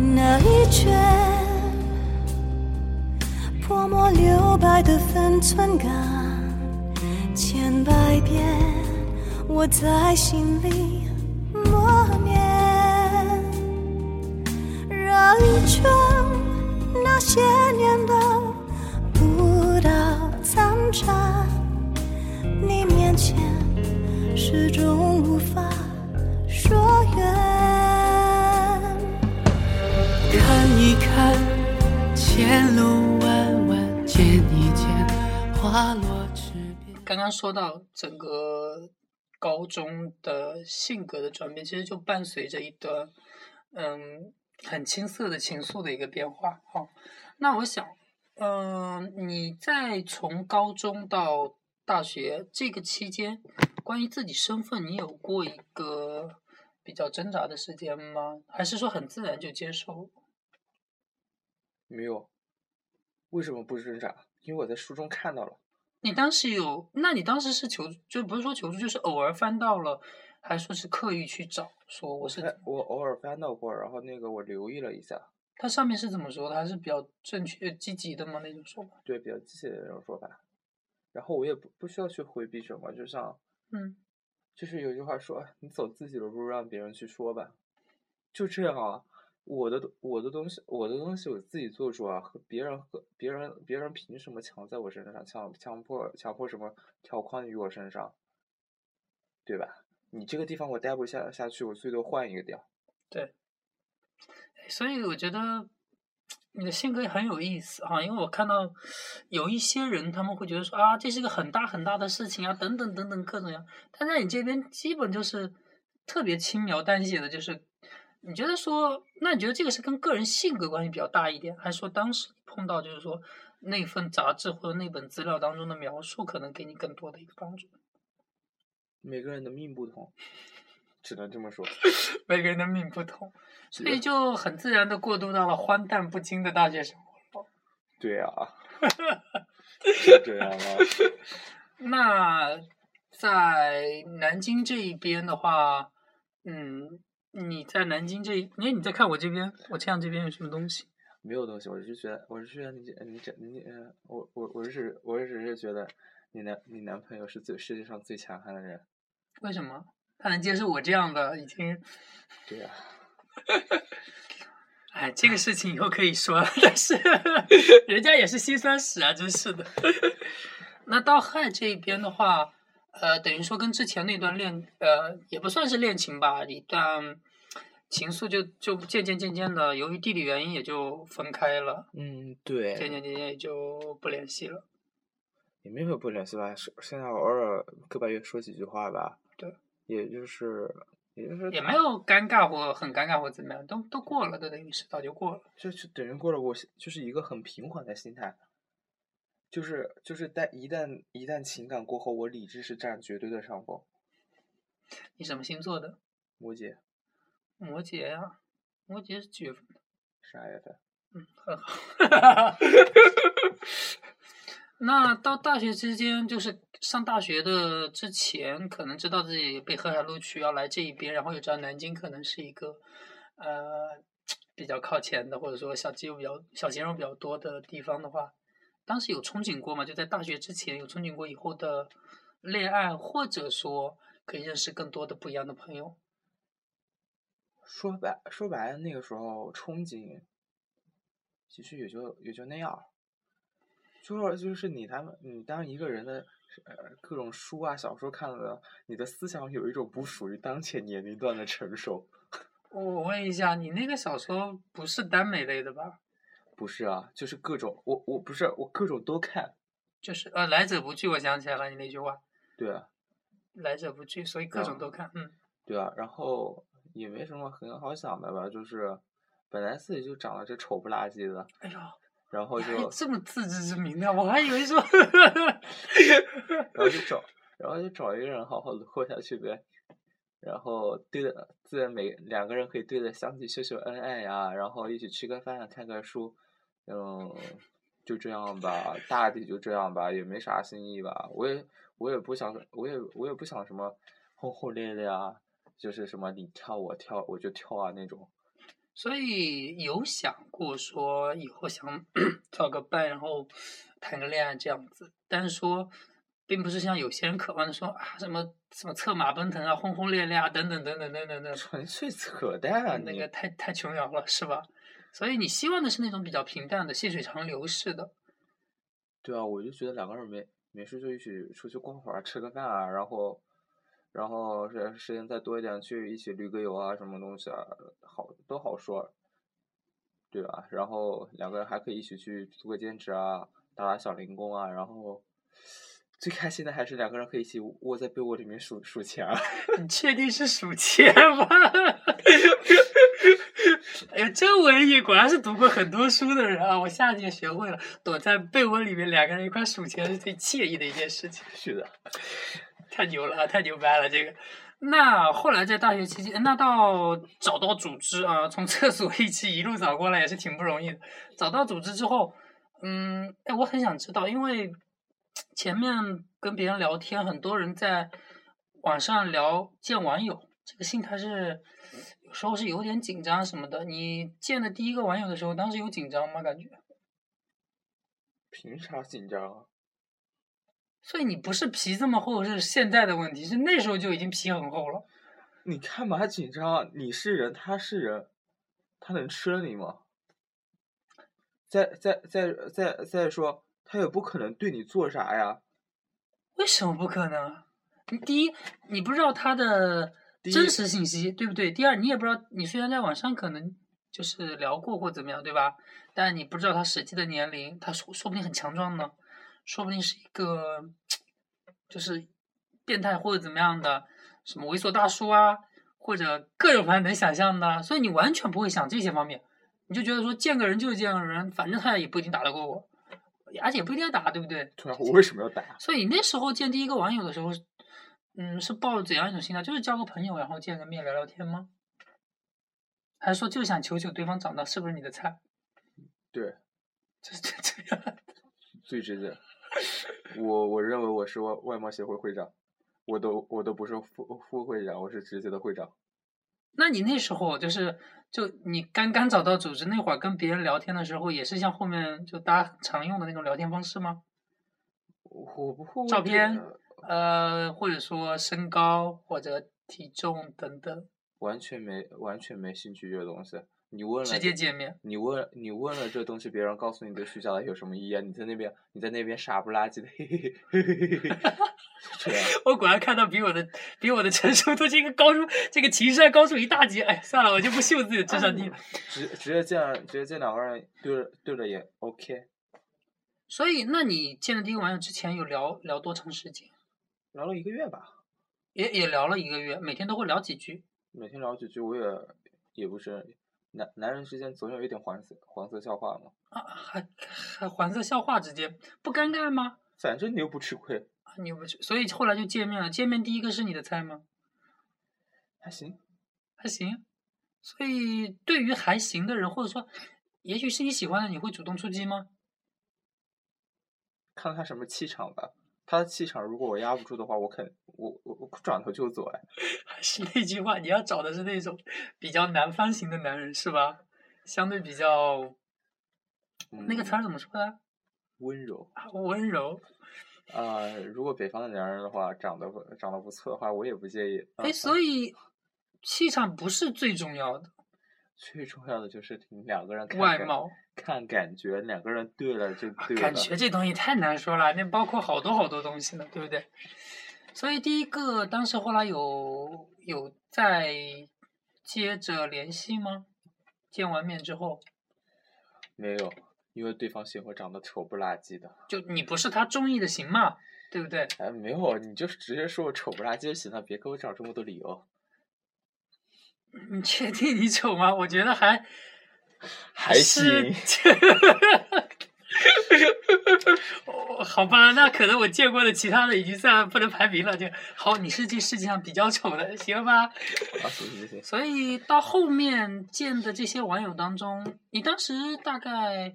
那一卷泼墨留白的分寸感，千百遍我在心里默念。绕一圈那些年的舞蹈残渣，你面前始终无法前路弯弯，见一见，花落池边。刚刚说到整个高中的性格的转变，其实就伴随着一段嗯很青涩的情愫的一个变化。好，那我想，嗯、你在从高中到大学这个期间，关于自己身份，你有过一个比较挣扎的时间吗？还是说很自然就接受？没有，为什么不挣扎？因为我在书中看到了。你当时有？那你当时是求，就不是说求助，就是偶尔翻到了，还说是刻意去找？说我是看我偶尔翻到过，然后那个我留意了一下，它上面是怎么说的？还是比较正确、积极的吗？那种说法？对比较积极的那种说法。然后我也不不需要去回避什么，就像嗯，就是有句话说，你走自己的路，让别人去说吧，就这样啊。我的我的东西，我的东西我自己做主啊，和别人和别人别人凭什么强在我身上，强强迫强迫什么条框于我身上，对吧？你这个地方我待不下下去，我最多换一个地儿。对。所以我觉得你的性格也很有意思啊，因为我看到有一些人他们会觉得说啊，这是个很大很大的事情啊，等等等等各种样，但在你这边基本就是特别轻描淡写的，就是你觉得说，那你觉得这个是跟个人性格关系比较大一点，还是说当时碰到就是说那份杂志或者那本资料当中的描述可能给你更多的一个帮助？每个人的命不同，只能这么说。每个人的命不同，所以就很自然的过渡到了荒诞不经的大学生活。对啊，是这样啊。那在南京这一边的话，嗯，你在南京这你在看我这边，我这样这边有什么东西？没有东西，我是觉得，我是觉得你这你这你呃，我我我是我只是觉得你男你男朋友是最世界上最强悍的人。为什么他能接受我这样的已经？对呀、哎，这个事情以后可以说，但是 人家也是辛酸史啊，真是的。那到汉这一边的话，呃，等于说跟之前那段恋，呃，也不算是恋情吧，一段情愫就就渐渐渐渐的，由于地理原因也就分开了，嗯，渐对，渐渐渐渐也就不联系了。也没有不联系吧，是现在偶尔个把月说几句话吧。对，也就是也就是也没有尴尬或很尴尬或怎么样，都都过了，都等于是早就过了。就是等于过了我就是一个很平缓的心态，就是就是但一旦一旦情感过后，我理智是占绝对的上风。你什么星座的？摩羯摩羯呀、摩羯是几月份的？十二月份，嗯，很好。那到大学之间，就是上大学的之前，可能知道自己被河海录取要来这一边，然后又知道南京可能是一个呃比较靠前的，或者说小肌肉比较小鲜肉比较多的地方的话，当时有憧憬过吗？就在大学之前有憧憬过以后的恋爱，或者说可以认识更多的不一样的朋友。说白说白了，那个时候憧憬，其实也就也就那样儿。就是就是你他们你当一个人的呃各种书啊小说看了，你的思想有一种不属于当前年龄段的成熟。我我问一下，你那个小说不是耽美类的吧？不是啊，就是各种我我不是我各种都看。就是呃，来者不拒，我想起来了，你那句话，对啊，来者不拒，所以各种都看，嗯，对啊，然后也没什么很好想的吧，就是本来自己就长得这丑不拉几的，哎呦，然后就这么自知之明的，我还以为说，然后就找，然后就找一个人好好的过下去呗。然后对着自然每两个人可以对着相机秀秀恩爱呀，然后一起吃个饭，看个书，嗯，就这样吧，大抵就这样吧，也没啥新意吧。我也我也不想，我也我也不想什么轰轰烈烈啊，就是什么你跳我跳我就跳啊那种。所以有想过说以后想 找个伴，然后谈个恋爱这样子，但是说，并不是像有些人渴望的说啊什么什么策马奔腾啊、轰轰烈烈啊等等等等等等等，纯粹扯淡啊！那个太太琼瑶了，是吧？所以你希望的是那种比较平淡的、细水长流式的。对啊，我就觉得两个人没没事就一起出去逛会儿，吃个饭啊，然后，然后时时间再多一点，去一起旅个游啊，什么东西啊，好都好说，对吧？然后两个人还可以一起去做个兼职啊，打打小零工啊，然后最开心的还是两个人可以一起窝在被窝里面数数钱啊。你确定是数钱吗？哎呀，真文艺果然是读过很多书的人啊！我下届学会了，躲在被窝里面两个人一块数钱是最惬意的一件事情。是的，太牛了，太牛掰了！这个，那后来在大学期间，那到找到组织啊，从厕所一起一路找过来也是挺不容易的。找到组织之后，嗯，哎，我很想知道，因为前面跟别人聊天，很多人在网上聊见网友，这个心态是有时候是有点紧张什么的。你见的第一个网友的时候，当时有紧张吗？感觉？凭啥紧张啊？所以你不是皮这么厚是现在的问题，是那时候就已经皮很厚了。你干嘛紧张啊？你是人，他是人，他能吃了你吗？再再再再再说，他也不可能对你做啥呀。为什么不可能？你第一，你不知道他的真实信息，对不对？第二，你也不知道，你虽然在网上可能就是聊过或怎么样，对吧？但你不知道他实际的年龄，他说说不定很强壮呢，说不定是一个就是变态或者怎么样的，什么猥琐大叔啊，或者各种反正能想象的，所以你完全不会想这些方面，你就觉得说见个人就是见个人，反正他也不一定打得过我，而且也不一定要打，对不对？对啊，我为什么要打？所以那时候见第一个网友的时候，嗯，是抱着怎样一种心态？就是交个朋友，然后见个面聊聊天吗？还是说就想求求对方长得是不是你的菜？对，这这这样？最直接。我我认为我是外外貌协会会长，我都我都不是副副会长，我是直接的会长。那你那时候就是就你刚刚找到组织那会儿，跟别人聊天的时候，也是像后面就大家常用的那种聊天方式吗？我不会照片呃，或者说身高或者体重等等，完全没完全没兴趣这个东西。你问了直接见面。你问你问了这东西，别人告诉你这虚假的有什么意义啊？你在那边你在那边傻不拉几的，嘿嘿嘿我果然看到比我的比我的成熟度这个高出这个情商高出一大截。哎，算了，我就不秀自己的智商低了。直直接见直接见两个人对着对着也，OK。所以，那你见了第一个网友之前有聊聊多长时间？聊了一个月吧，也也聊了一个月，每天都会聊几句。每天聊几句，我也也不是男男人之间总有一点黄色黄色笑话嘛，啊，还还黄色笑话之间不尴尬吗？反正你又不吃亏，啊，你又不吃，所以后来就见面了。见面第一个是你的菜吗？还行。还行。所以对于还行的人，或者说也许是你喜欢的，你会主动出击吗？看他什么气场吧。他的气场如果我压不住的话，我肯我我我转头就走哎。还是那句话，你要找的是那种比较南方型的男人，是吧？相对比较那个词儿嗯怎么说的？温柔啊温柔。啊、如果北方的男人的话，长得不长得不错的话，我也不介意。哎，嗯所以气场不是最重要的，最重要的就是你两个人看外貌。看感觉，两个人对了就对了。感觉这东西太难说了，那包括好多好多东西呢，对不对？所以第一个，当时后来有有在接着联系吗？见完面之后，没有，因为对方嫌我长得丑不拉几的。就你不是他中意的型嘛，对不对？哎，没有，你就直接说我丑不拉几就行了，别给我找这么多理由。你确定你丑吗？我觉得还还是行。哦，好吧，那可能我见过的其他的已经算不能排名了。就好，你是这世界上比较丑的，行吧？啊，行行行，所以到后面见的这些网友当中，你当时大概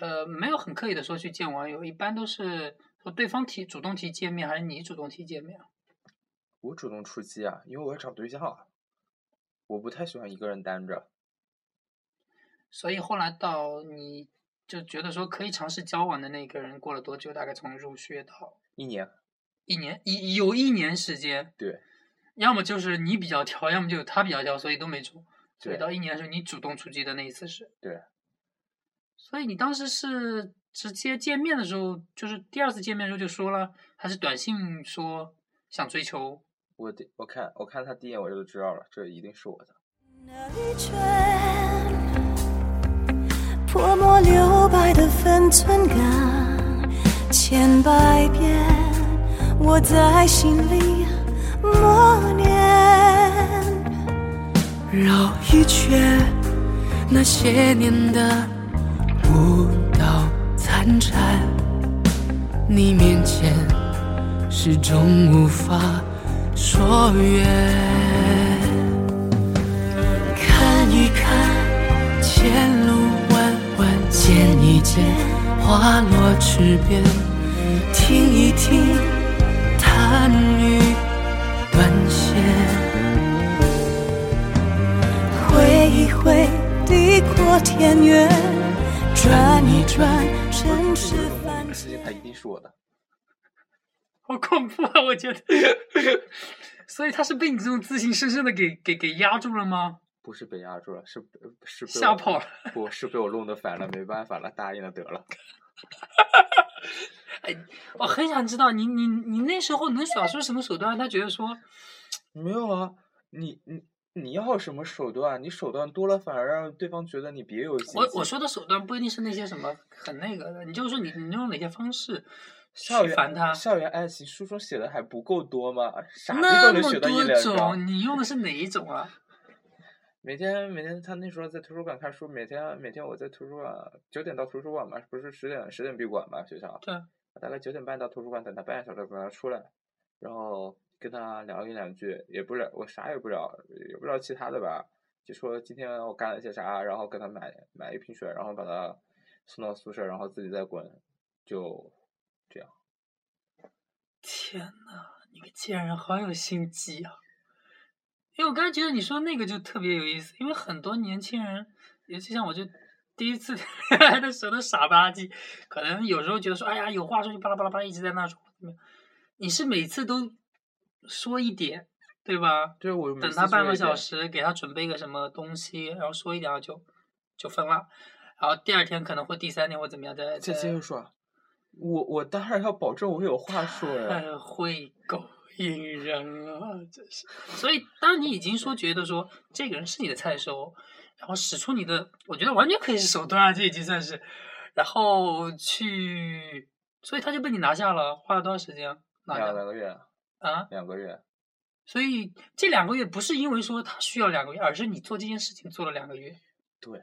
呃没有很刻意的说去见网友，一般都是说对方提主动提见面，还是你主动提见面？我主动出击啊，因为我要找对象啊，我不太喜欢一个人单着。所以后来到你就觉得说可以尝试交往的那个人，过了多久？大概从入学到一年，一年，一有一年时间。对，要么就是你比较挑，要么就他比较挑，所以都没中。所以对到一年的时候，你主动出击的那一次是。对。所以你当时是直接见面的时候，就是第二次见面的时候就说了，还是短信说想追求？我第我看我看他第一眼我就知道了，这一定是我的。那一圈泼墨留白的分寸感，千百遍我在心里默念。绕一圈那些年的舞蹈残蝉，你面前始终无法说远。看一看前路弯弯，见一见花落池边，听一听弹语断线。挥一挥地阔天远，转一转尘世凡这事情他一定是我的。好恐怖啊！我觉得。所以他是被你这种自信深深的给给给压住了吗？不是被压住了，是是被吓跑了。不是被我弄得烦了，没办法了，答应了得了。哎，我很想知道你你你那时候能耍出什么手段？他觉得说，没有啊，你你你要什么手段？你手段多了，反而让对方觉得你别有。我我说的手段不一定是那些什么很那个的，你就说你你用哪些方式校园烦他？校园爱情书中写的还不够多吗？傻逼都能学到一。种，你用的是哪一种啊？每天每天他那时候在图书馆看书，每天每天我在图书馆九点到图书馆嘛，不是十点十点闭馆嘛学校。对。大概九点半到图书馆等他半个小时，等他出来，然后跟他聊一两句，也不聊，我啥也不聊，也不聊其他的吧，就说今天我干了些啥，然后给他买买一瓶水，然后把他送到宿舍，然后自己再滚，就这样。天呐，你个贱人，好有心机啊！因为我刚才觉得你说那个就特别有意思，因为很多年轻人，尤其像我就第一次 恋爱的时候都傻吧唧，可能有时候觉得说，哎呀，有话说就巴拉巴拉巴拉一直在那说？你是每次都说一点，对吧？对我等他半个小时，给他准备个什么东西，然后说一点就就分了，然后第二天可能会第三天或怎么样再再接着说，我我当然要保证我有话说呀。太会勾引人了，真是。所以，当你已经说觉得说这个人是你的菜的时候，然后使出你的，我觉得完全可以是手段啊，这已经算是，然后去，所以他就被你拿下了，花了多长时间？拿下两两个月，啊？两个月，所以这两个月不是因为说他需要两个月，而是你做这件事情做了两个月。对，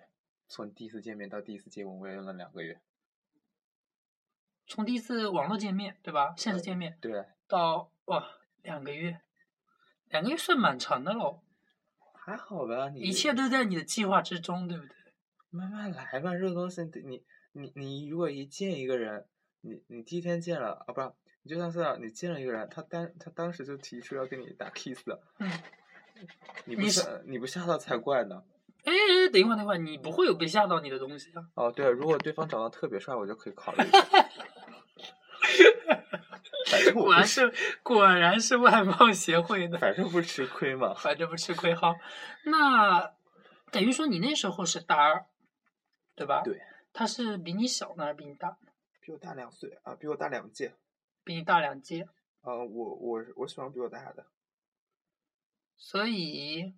从第一次见面到第一次接吻，我也用了两个月。从第一次网络见面，对吧？现实见面对，到哇两个月，两个月算蛮长的喽。还好吧，你一切都在你的计划之中，对不对？慢慢来吧，这个东西你你你如果一见一个人，你你第一天见了啊，不是，你就算是你见了一个人，他当他当时就提出要跟你打 kiss 了，嗯，你不是吓你不吓到才怪呢。哎哎，等一会儿，等一会儿，你不会有被吓到你的东西啊？哦，对，如果对方长得特别帅，我就可以考虑一下。果然是，是果然是外貌协会的，反正不吃亏嘛。反正不吃亏哈。那等于说你那时候是大二，对吧？对。他是比你小呢，还是比你大？比我大两岁啊，比我大两届。比你大两届，啊、我我我喜欢比我大的。所以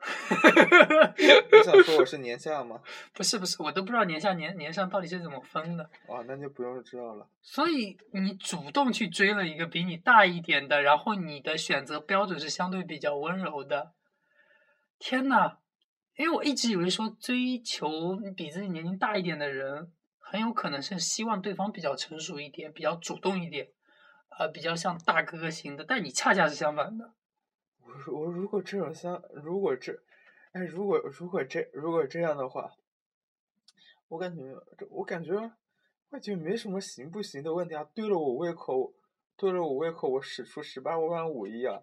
你想说我是年下吗？不是不是，我都不知道年下年年上到底是怎么分的。哦，那就不用知道了。所以你主动去追了一个比你大一点的，然后你的选择标准是相对比较温柔的。天呐，因为我一直以为说追求比自己年龄大一点的人，很有可能是希望对方比较成熟一点，比较主动一点，呃，比较像大哥哥型的。但你恰恰是相反的。我说我如果这种像，如果这，哎，如果如果这如果这样的话，我感觉我感觉我觉没什么行不行的问题啊。对了我胃口，对了我胃口，我使出十八般武艺啊！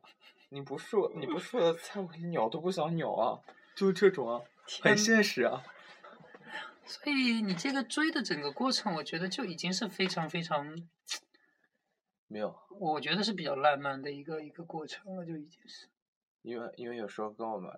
你不说你不说的菜，我鸟都不想鸟啊！就这种啊，很现实啊。所以你这个追的整个过程，我觉得就已经是非常非常没有，我觉得是比较浪漫的一个一个过程了，就已经是。因为因为有时候跟我们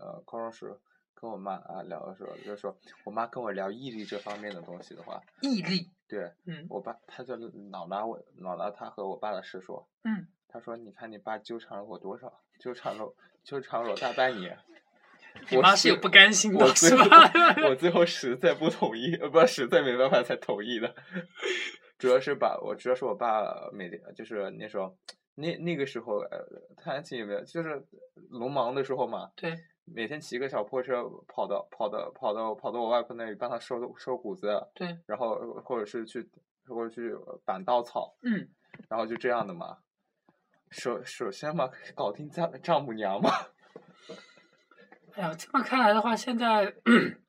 呃高中时跟我妈啊聊的时候，就是说我妈跟我聊毅力这方面的东西的话，毅力，对，嗯我爸他就老拿我老拿他和我爸的事说，嗯，他说你看你爸纠缠了我多少，纠缠了纠缠了我大半年。我妈是有不甘心的，是吧？我最后实在不同意，呃不实在没办法才同意的。主要是把我主要是我爸每天就是那时候那那个时候呃，他还记得没有？就是农忙的时候嘛，对，每天骑个小破车跑到跑到跑到跑到我外婆那里帮她收收谷子，对，然后或者是去或者去板稻草，嗯，然后就这样的嘛。首首先嘛，搞定丈丈母娘嘛。哎呀，这么看来的话，现在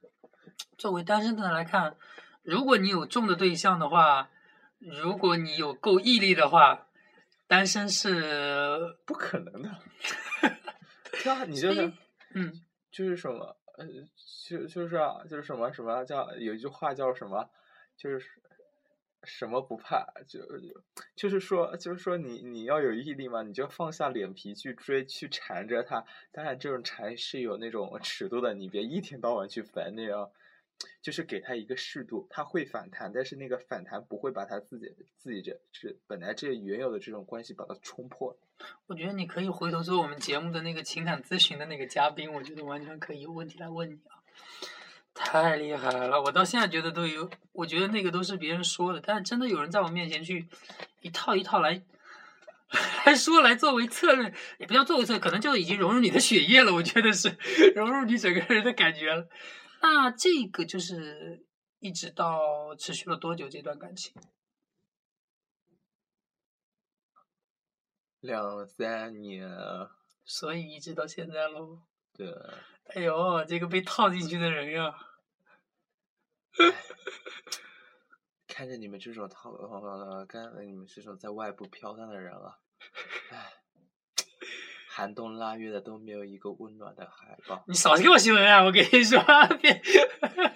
作为单身的人来看，如果你有中的对象的话，如果你有够毅力的话，单身是不可能的。对啊，你就是嗯就是什么呃，就就是啊，就是什么什么叫有一句话叫什么，就是什么不怕，就就是说就是说你你要有毅力嘛，你就放下脸皮去追去缠着他。当然，这种缠是有那种尺度的，你别一天到晚去烦那样。就是给他一个适度，他会反弹，但是那个反弹不会把他自己自己这这本来这原有的这种关系把它冲破。我觉得你可以回头做我们节目的那个情感咨询的那个嘉宾，我觉得完全可以有问题来问你啊，太厉害了！我到现在觉得都有，我觉得那个都是别人说的，但是真的有人在我面前去一套一套来 来说来作为策略，也不叫作为策略，可能就已经融入你的血液了。我觉得是 融入你整个人的感觉了。那这个就是一直到持续了多久这段感情？两三年，所以一直到现在喽。对，哎呦，这个被套进去的人呀！看着你们这种套呃，看着你们这种在外部飘荡的人啊，唉，寒冬腊月的都没有一个温暖的怀抱。你少给我新闻啊！我跟你说，别，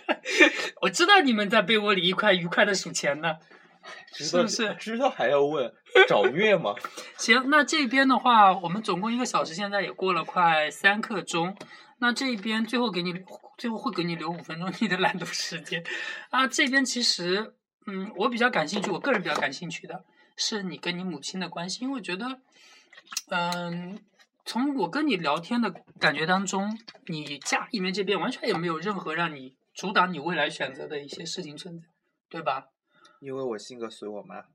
我知道你们在被窝里一块愉快的数钱呢。是不是知道还要问找虐吗？行，那这边的话，我们总共一个小时，现在也过了快三刻钟。那这边最后给你，最后会给你留五分钟你的懒读时间。啊，这边其实，嗯，我比较感兴趣，我个人比较感兴趣的是你跟你母亲的关系，因为我觉得，嗯，从我跟你聊天的感觉当中，你家里面这边完全也没有任何让你阻挡你未来选择的一些事情存在，对吧？因为我性格随我妈，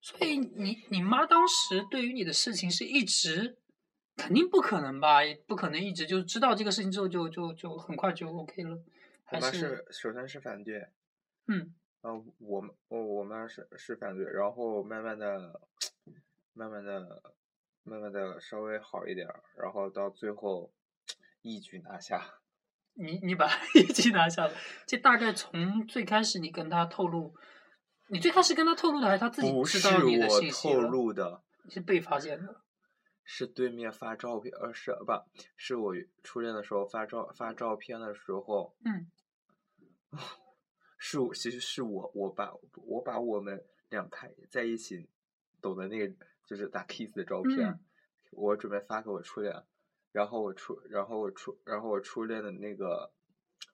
所以你你妈当时对于你的事情是一直，肯定不可能吧？也不可能一直就知道这个事情之后就就就很快就 OK 了，我还妈是首先是反对，嗯呃，我我我妈是是反对，然后慢慢的，慢慢的，慢慢的稍微好一点儿，然后到最后一举拿下。你你把 一举拿下了，这大概从最开始你跟他透露，你最开始跟他透露的还是他自己不知是道你的我透信息了？露的，是被发现的，是对面发照片，呃，是不是我初恋的时候发照发照片的时候，嗯，是我其实是我我把我把我们两排在一起抖的那个就是打 kiss 的照片，嗯。我准备发给我初恋，然后我初然后我初然后我初恋的那个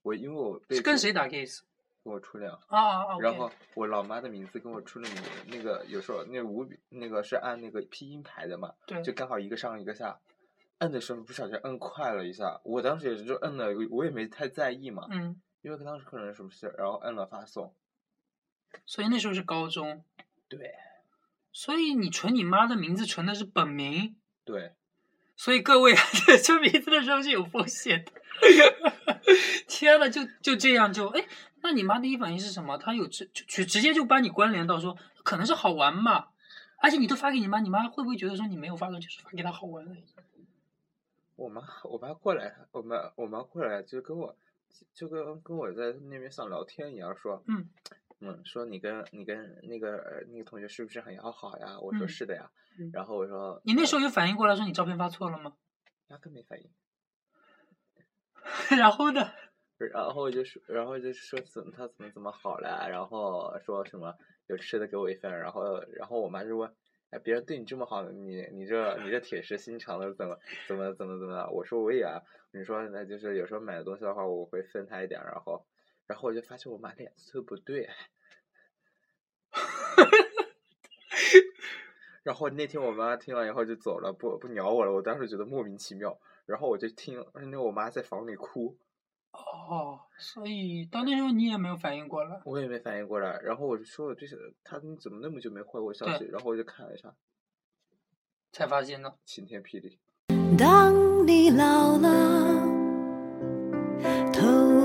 我因为我被跟谁打 kiss？跟我初恋，啊啊啊！然后我老妈的名字跟我初恋名字那个有时候那五笔那个是按那个拼音排的嘛，对。就刚好一个上一个下，摁的时候不小心摁快了一下，我当时也是就摁了，我也没太在意嘛，嗯，因为当时可能是什么事，然后摁了发送，所以那时候是高中，对所以你存你妈的名字存的是本名，对，所以各位啊，这名字的时候是有风险的。天呐，就就这样就哎，那你妈第一反应是什么？她有直就直直接就把你关联到说可能是好玩嘛，而且你都发给你妈，你妈会不会觉得说你没有发过，就是发给她好玩而已？我妈我妈过来，我妈我妈过来就跟我就跟跟我在那边像聊天一样说，嗯嗯，说你跟你跟那个呃那个同学是不是很要好呀？我说嗯是的呀，嗯然后我说你那时候有反应过来说你照片发错了吗？压根没反应。然后呢？然后就说，然后就说怎么他怎么怎么好了，然后说什么有吃的给我一份，然后然后我妈就问，哎，别人对你这么好，你你这你这铁石心肠的怎么怎么怎么怎么的？我说我也啊，你说那就是有时候买的东西的话，我会分他一点，然后然后我就发现我妈脸色不对，然后那天我妈听完以后就走了，不不鸟我了，我当时觉得莫名其妙，然后我就听那我妈在房里哭。哦，所以到那时候你也没有反应过来。我也没反应过来，然后我就说我这是他你怎么那么久没回我消息？然后我就看了一下，才发现呢。晴天霹雳。当你老了，头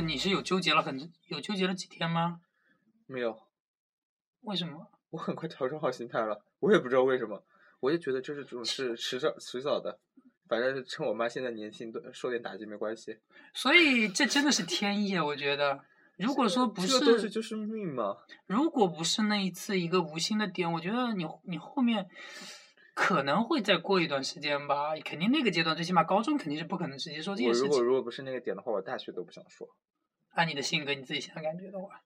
你是有纠结了很有纠结了几天吗？没有，为什么？我很快调整好心态了，我也不知道为什么，我就觉得这是这种事迟早迟早的，反正是趁我妈现在年轻，多受点打击没关系。所以这真的是天意啊！我觉得，如果说不是这个东西就是命嘛。如果不是那一次一个无心的点，我觉得你你后面可能会再过一段时间吧。肯定那个阶段，最起码高中肯定是不可能直接说这我件事情。如果如果不是那个点的话，我大学都不想说。按你的性格，你自己现在感觉的话，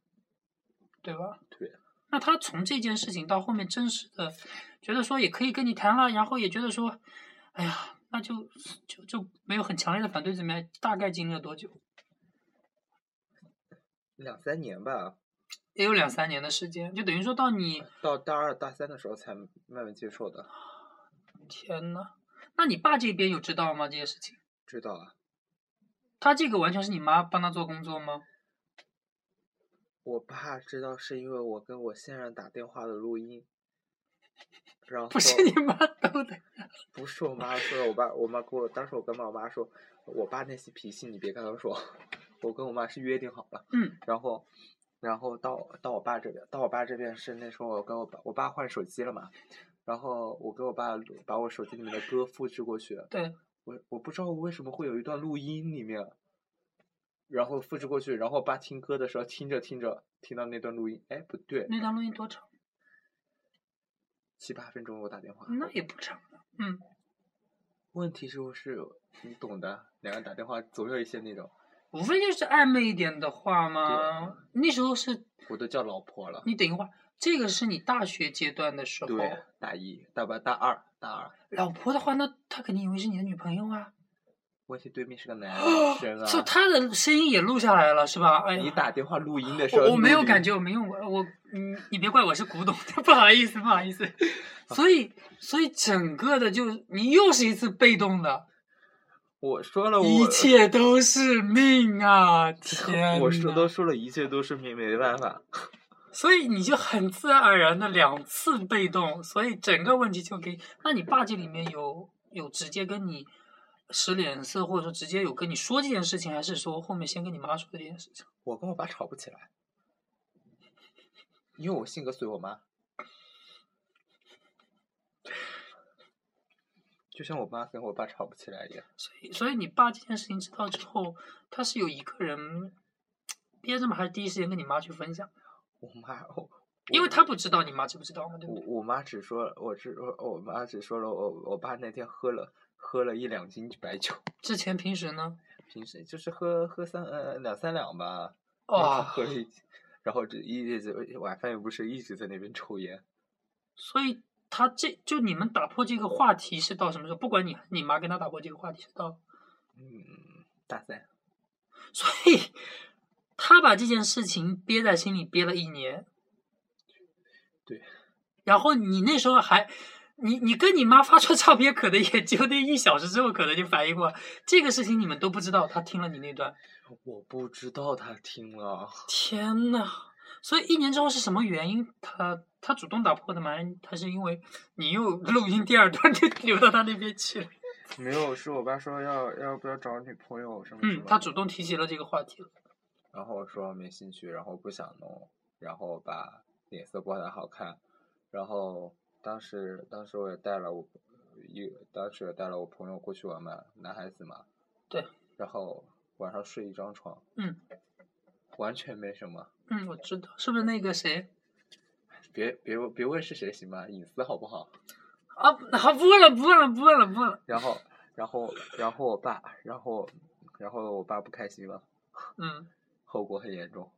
对吧？对。那他从这件事情到后面真实的觉得说也可以跟你谈了，然后也觉得说，哎呀，那就就就没有很强烈的反对，怎么样？大概经历了多久？两三年吧，也有两三年的时间，就等于说到你到大二大三的时候才慢慢接受的。天呐，那你爸这边有知道吗？这些事情？知道啊，他这个完全是你妈帮他做工作吗？我爸知道是因为我跟我现任打电话的录音，然后不是你妈逗的。不是我妈说的，我爸我妈跟我当时我跟我妈说，我爸那些脾气你别跟他说，我跟我妈是约定好了，嗯然后然后到到我爸这边，到我爸这边是那时候我跟我爸我爸换手机了嘛，然后我给我爸把我手机里面的歌复制过去，对，我我不知道为什么会有一段录音里面，然后复制过去，然后我爸听歌的时候听着听着听到那段录音，哎不对，那段录音多长？七八分钟我打电话，那也不长啊。嗯，问题是不是你懂的，两个人打电话总有一些那种，无非就是暧昧一点的话嘛。那时候是我都叫老婆了，你等一会儿，这个是你大学阶段的时候。对，大一大不大二大二，老婆的话，那他肯定以为是你的女朋友啊。问题对面是个男生啊，就他的声音也录下来了，是吧？哎呀，你打电话录音的时候，我我没有感觉，我没用过，我嗯，你别怪我是古董，不好意思，不好意思。所以，所以整个的就你又是一次被动的，我说了我，一切都是命啊！天 我说都说了，一切都是命，没办法。所以你就很自然而然的两次被动，所以整个问题就给。那你爸这里面有有直接跟你使脸色，或者说直接有跟你说这件事情，还是说后面先跟你妈说的这件事情？我跟我爸吵不起来，因为我性格随我妈。就像我妈跟我爸吵不起来一样。所以，所以你爸这件事情知道之后，他是有一个人 憋着吗？还是第一时间跟你妈去分享？我妈，我因为她不知道，你妈知不知道嘛？对不我对？我妈只说，我只我妈只说了我我爸那天喝了喝了一两斤白酒，之前平时呢？平时就是喝喝三呃两三两吧，那哇天喝了一，然后这一直晚饭又不是一直在那边抽烟，所以他这就你们打破这个话题是到什么时候？不管你你妈跟他打破这个话题是到，嗯，大三，所以他把这件事情憋在心里憋了一年。对。然后你那时候还，你你跟你妈发出照片，可能也就那一小时之后，可能就反应过来，这个事情你们都不知道，他听了你那段，我不知道他听了，天呐！所以一年之后是什么原因？他他主动打破的吗？他是因为你又录音第二段就 流到他那边去了？没有，是我爸说要要不要找女朋友什么什么，，嗯他主动提起了这个话题了。然后我说没兴趣，然后不想弄，然后把脸色不太好看，然后当时当时我也带了我一当时也带了我朋友过去玩嘛，男孩子嘛，对，然后晚上睡一张床，嗯完全没什么，嗯，我知道，是不是那个谁 别别问别问是谁行吗？隐私好不好？啊？好，不问了，不问了，不问了，不问了。然后然后然后我爸，然后然后我爸不开心了，嗯，后果很严重。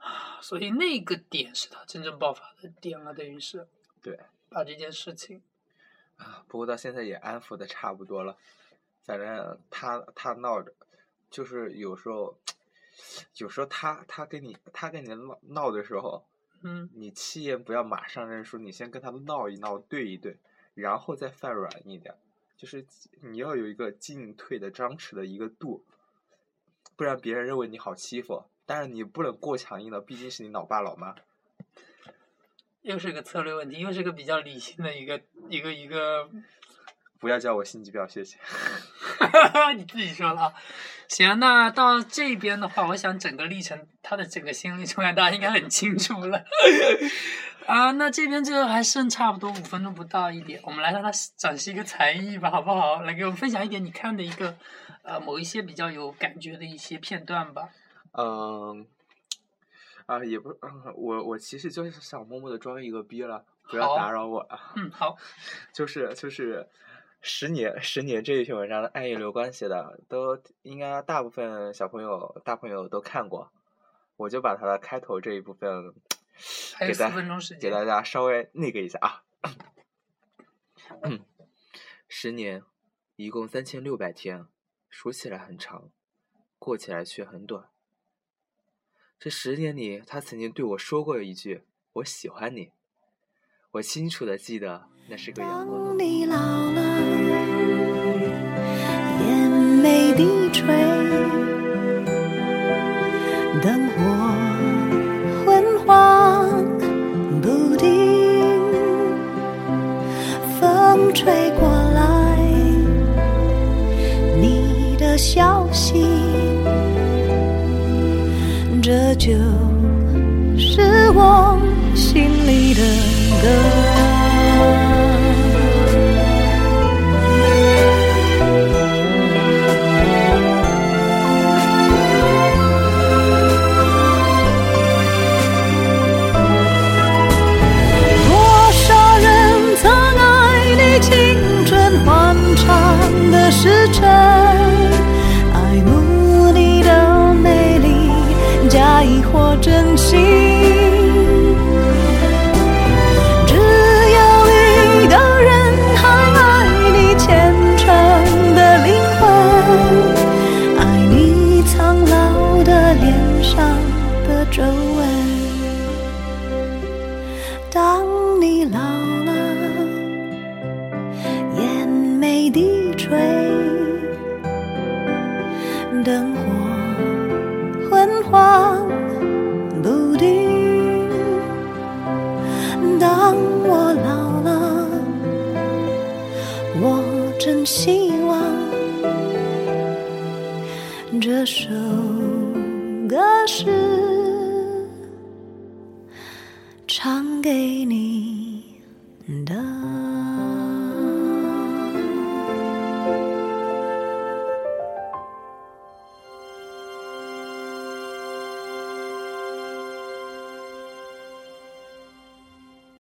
所以那个点是他真正爆发的点了，等于是对把这件事情，啊，不过到现在也安抚的差不多了，反正他他闹着，就是有时候，有时候他他跟你他跟你闹闹的时候，嗯你气焰不要马上认输，你先跟他闹一闹，对一对，然后再犯软一点，就是你要有一个进退的张弛的一个度，不然别人认为你好欺负，但是你不能过强硬了，毕竟是你老爸老妈。又是个策略问题，又是个比较理性的一个一个一个，不要叫我心机婊，谢谢。你自己说了啊。行，那到这边的话，我想整个历程，他的整个心理状态，大家应该很清楚了。啊，那这边这个还剩差不多五分钟不到一点，我们来让他展示一个才艺吧，好不好？来给我们分享一点你看的一个呃某一些比较有感觉的一些片段吧。嗯，啊，也不，嗯我我其实就是想默默的装一个逼了，不要打扰我啊。嗯，好，就是就是，十年十年这一篇文章的暗夜流光写的，都应该大部分小朋友大朋友都看过，我就把它的开头这一部分还有四给大分钟时间。给大家稍微那个一下啊。十年，一共三千六百天，数起来很长，过起来却很短。这十年里，他曾经对我说过一句：“我喜欢你。”我清楚的记得，那是个阳光当你老了，眼眉低垂，